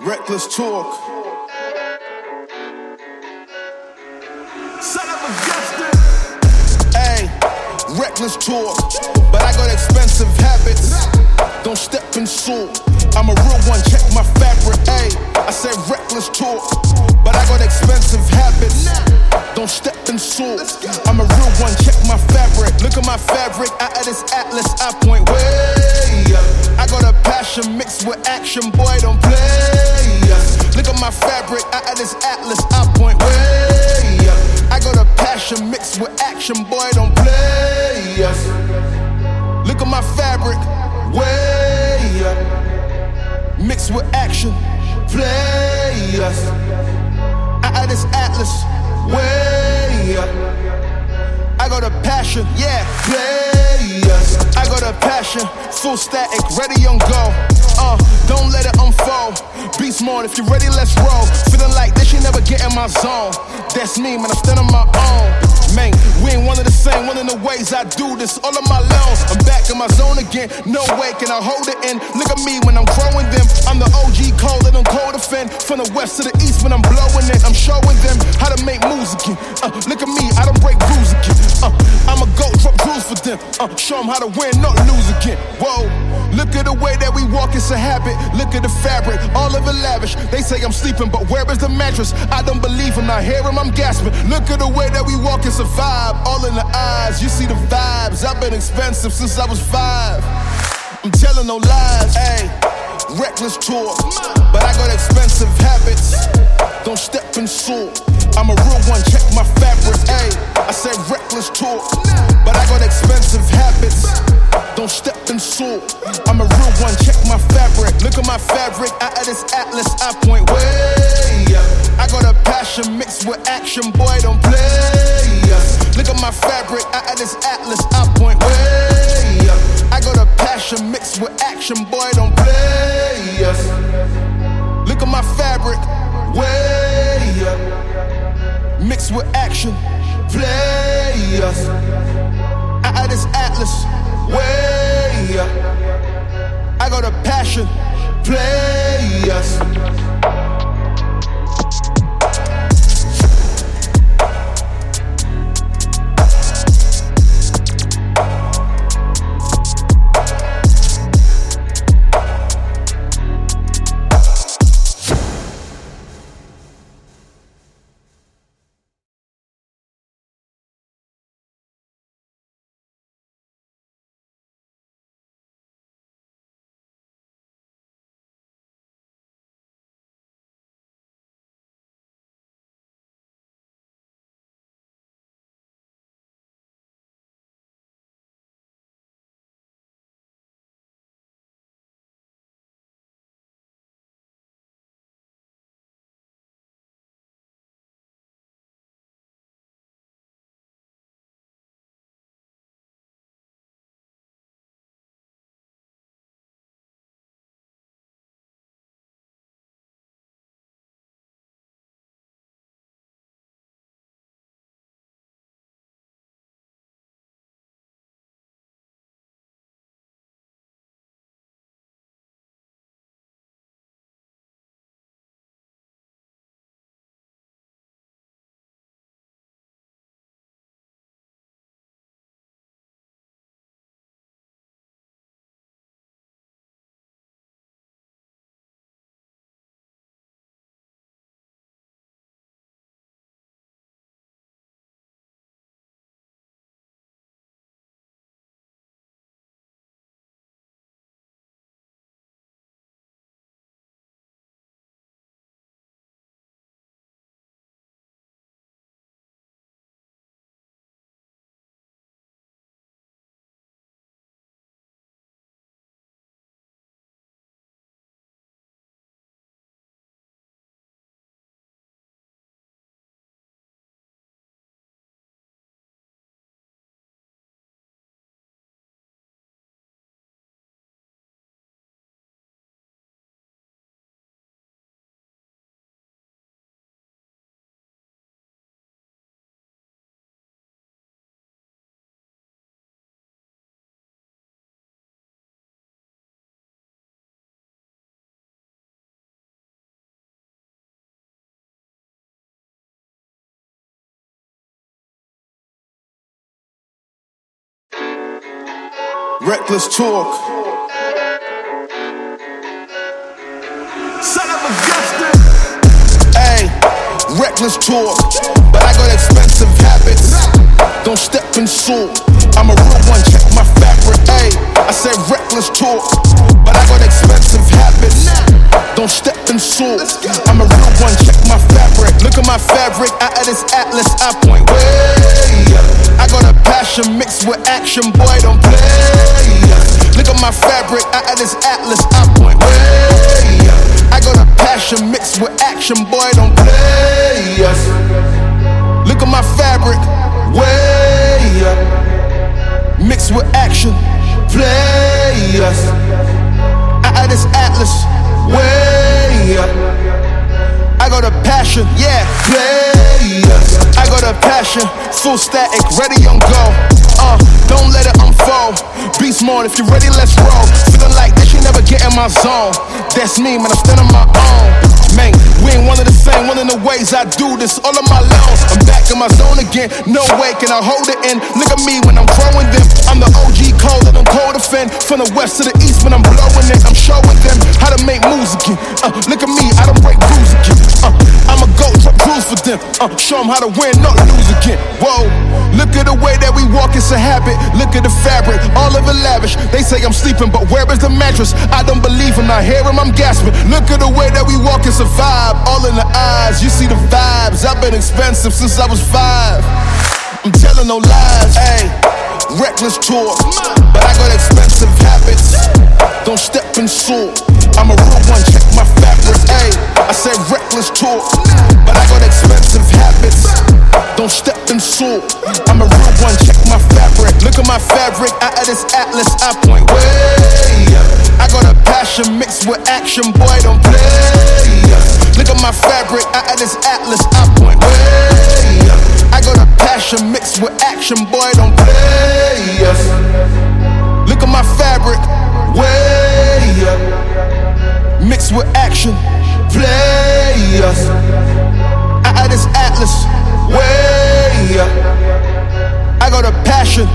Reckless talk. Son of a gangster. Hey, reckless talk. But I got expensive habits. Don't step in salt. I'm a real one, check my fabric. Hey, I said reckless talk. But I got expensive habits. Don't step in salt. I'm a real one, check my fabric. Look at my fabric, out of this atlas, I point way up. I got a passion mixed with action, boy, don't fabric, out of this atlas, I point way up. I got a passion mixed with action, boy, don't play us. Look at my fabric, way up. Mixed with action, play us. Out of this atlas, way up. I got a passion, yeah, play us. I got a passion, full static, ready on go. Uh, don't let it unfold. If you're ready, let's roll. Feeling like this, you never get in my zone. That's me, man, I'm still on my own. Man, we ain't one of the same, one of the ways I do this all on my own. I'm back in my zone again, no way can I hold it in. Look at me when I'm growing them. I'm the OG cold, let them cold defend. From the west to the east when I'm blowing it, I'm showing them how to make moves again. Uh, look at me, I don't break rules again. Uh, for them. Uh, show them how to win, not lose again. Whoa, look at the way that we walk, it's a habit. Look at the fabric, all of it lavish. They say I'm sleeping, but where is the mattress? I don't believe him, I hear him, I'm gasping. Look at the way that we walk, it's a vibe. All in the eyes, you see the vibes. I've been expensive since I was five. I'm telling no lies, hey. Reckless talk, but I got expensive habits. Don't step in salt. I'm a real one, check my fabric, hey. I said reckless talk, but I got expensive habits. Don't step in salt. I'm a real one, check my fabric. Look at my fabric, out of this atlas, I point way up. I got a passion mixed with action, boy, don't play us. Look at my fabric, out of this atlas, I point way up. I got a passion mixed with action, boy, don't play us. Look at my fabric, way up. Mixed with action, play us. Out of this atlas, way. I got a passion, play Reckless talk. Son of a Justin. Hey, reckless talk. But I got expensive habits. Don't step in salt. I'm a real one, check my fabric. Hey, I said reckless talk. But I got expensive habits. Don't step in salt. I'm a real one, check my fabric. Look at my fabric, out of this atlas, I point way. I got a passion mixed with action, boy, don't play. Look at my fabric, out of this atlas, I point way. I got a passion mixed with action, boy, don't play. us. Look at my fabric, way. up. Mixed with action, play. us. Out of this atlas, way. up. I got a passion, yeah, play. us. I got a passion, full static, ready on go. Uh, don't let it unfold. Mode, if you're ready, let's roll. Feeling like this, you never get in my zone. That's me, man, I'm standing my own. Man, we ain't one of the same, one of the ways I do this all of my loans. I'm back in my zone again, no way can I hold it in. Look at me when I'm growing them. I'm the OG cold and I'm cold defend. From the west to the east when I'm blowing it, I'm showing them how to make moves again. Uh, look at me, I don't break rules again. Uh, drop for them. Uh, show them how to win, not lose again. Whoa, look at the way that we walk, it's a habit. Look at the fabric, all of it lavish. They say I'm sleeping, but where is the mattress? I don't believe him, I hear him, I'm gasping. Look at the way that we walk, it's a vibe. All in the eyes, you see the vibes. I've been expensive since I was five. I'm telling no lies, hey. Reckless talk, but I got expensive habits. Don't step in salt. I'm a real one, check my fabric, hey. I said reckless talk, but I got expensive habits. Don't step in salt. I'm a real one, check my fabric. Look at my fabric, out of this atlas, I point way. I got a passion mixed with action, boy, don't play. Look at my fabric, out of this atlas, I point way. I got a passion mixed with action, boy, don't play. Look at my fabric, way. Mixed with action, play. Out of this atlas, way. I got a passion,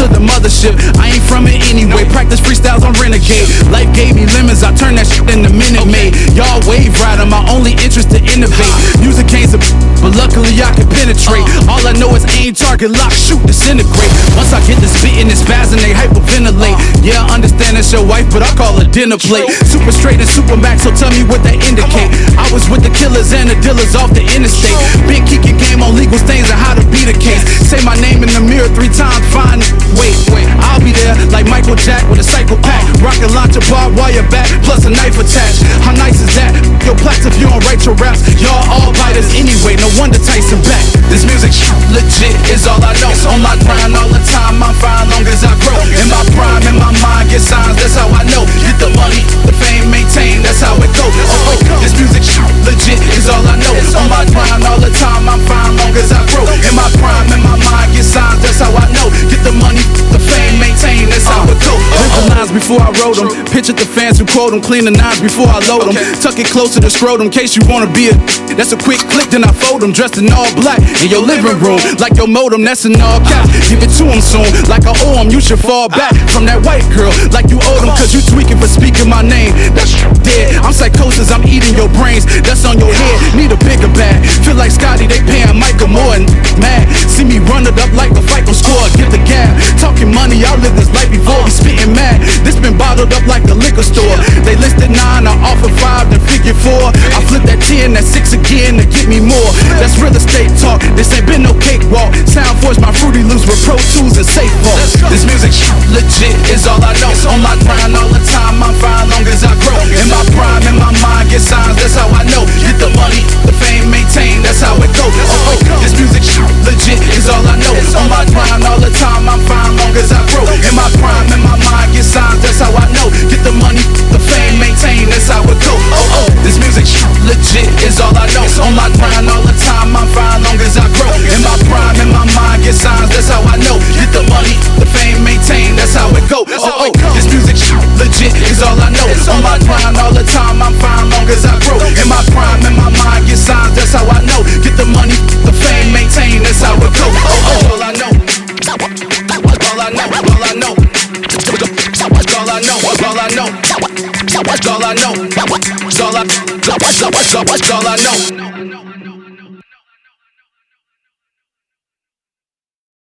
to the mothership. I ain't from it anyway. Practice freestyles on Renegade. Life gave me lemons, I turned that shit into Minute Maid. Y'all wave rider, my only interest to innovate. Music a but luckily I can penetrate. All I know is aim, target, lock, shoot, disintegrate. Once I get this beat and it's and they hyperventilate. Yeah, I understand that's your wife, but I call her dinner plate. Super straight and super max, so tell me what that indicate. I was with the killers and the dealers off the interstate. Been kicking game on legal stains and how to beat a case. Say my name in the mirror three times, fine. Wait, wait, I'll be there like Michael Jack with a psychopath. Rocket launcher, barbed wire back, plus a knife attached. How nice is that? Yo, plaques if you don't write your raps. Y'all all biters anyway, no wonder Tyson back. This music legit is all I know. On my grind all the time, I'm fine long as I grow. In my prime, in my mind, get signs, that's how I know. Get the money, the fame, maintain, that's how it goes. Oh, oh, this music legit is all I know. On my grind all the time, I'm fine long as I grow. In my prime, in my mind, get signs, that's how I know. Lines before I wrote them. Picture the fans who quote them. Clean the nines before I load them. Tuck it close to the scrotum, case you wanna be a. That's a quick click, then I fold them. Dressed in all black in your living room, like your modem. That's an all cap. Give it to him soon, like I owe him. You should fall back from that white girl, like you owed him, cause you tweaking for speaking my name. That's dead. I'm psychosis, I'm eating your brains. That's on your head. Need a bigger bag. Feel like Scotty, they paying Michael more and mad. See me run it up like a fight Talking money, I lived this life before. He spitting mad. This been bottled up like the liquor store. They listed nine, I offer five, then figure four. I flip that ten, that six again to get me more. That's real estate talk. This ain't been no cakewalk. Sound force my fruity loops with Pro Tools and safe vaults. This music legit is all I know. On my grind all the time, I'm fine long as I grow. In my prime, in my mind, get signs. That's how I know. Get the money, the fame, maintain. That's how it goes. Legit is all I know. On my grind all the time, I'm fine long as I grow. In my prime, in my mind, get signed. that's how I so all I know.